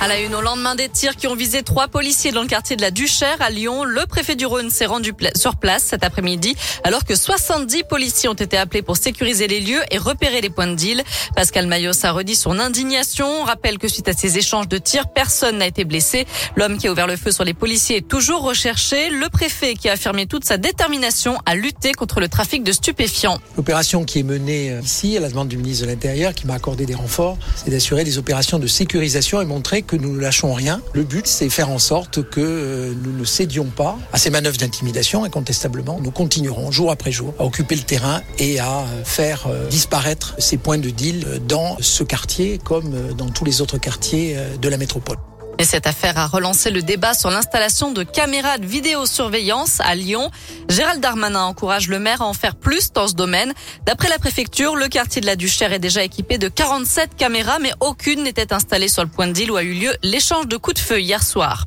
À la une, au lendemain des tirs qui ont visé trois policiers dans le quartier de la Duchère à Lyon, le préfet du Rhône s'est rendu sur place cet après-midi alors que 70 policiers ont été appelés pour sécuriser les lieux et repérer les points de deal. Pascal Mayos a redit son indignation. On rappelle que suite à ces échanges de tirs, personne n'a été blessé. L'homme qui a ouvert le feu sur les policiers est toujours recherché. Le préfet qui a affirmé toute sa détermination à lutter contre le trafic de stupéfiants. L'opération qui est menée euh, ici à la demande du ministre de l'Intérieur qui m'a accordé des renforts, c'est d'assurer des opérations de sécurisation et montrer que nous ne lâchons rien. Le but, c'est faire en sorte que euh, nous ne cédions pas à ces manœuvres d'intimidation. Incontestablement, nous continuerons jour après jour à occuper le terrain et à euh, faire euh, disparaître ces points de deal dans ce quartier comme dans tous les autres quartiers de la métropole. Et cette affaire a relancé le débat sur l'installation de caméras de vidéosurveillance à Lyon. Gérald Darmanin encourage le maire à en faire plus dans ce domaine. D'après la préfecture, le quartier de la Duchère est déjà équipé de 47 caméras, mais aucune n'était installée sur le point de deal où a eu lieu l'échange de coups de feu hier soir.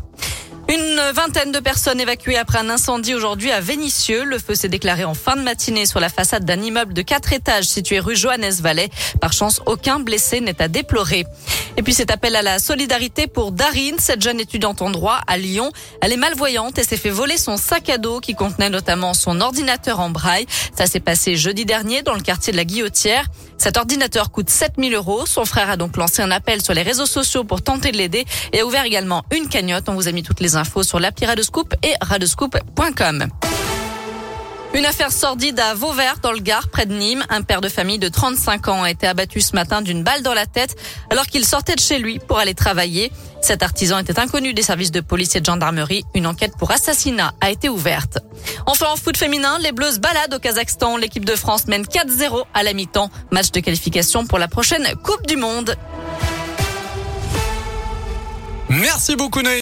Une vingtaine de personnes évacuées après un incendie aujourd'hui à Vénissieux. Le feu s'est déclaré en fin de matinée sur la façade d'un immeuble de quatre étages situé rue Johannes Vallée. Par chance, aucun blessé n'est à déplorer. Et puis cet appel à la solidarité pour Darine, cette jeune étudiante en droit à Lyon. Elle est malvoyante et s'est fait voler son sac à dos qui contenait notamment son ordinateur en braille. Ça s'est passé jeudi dernier dans le quartier de la Guillotière. Cet ordinateur coûte 7000 euros. Son frère a donc lancé un appel sur les réseaux sociaux pour tenter de l'aider et a ouvert également une cagnotte. On vous a mis toutes les infos sur l'appli Radescoop et radescoop.com. Une affaire sordide à Vauvert dans le Gard, près de Nîmes. Un père de famille de 35 ans a été abattu ce matin d'une balle dans la tête alors qu'il sortait de chez lui pour aller travailler. Cet artisan était inconnu des services de police et de gendarmerie. Une enquête pour assassinat a été ouverte. Enfin, en foot féminin, les Bleues baladent au Kazakhstan. L'équipe de France mène 4-0 à la mi-temps. Match de qualification pour la prochaine Coupe du Monde. Merci beaucoup,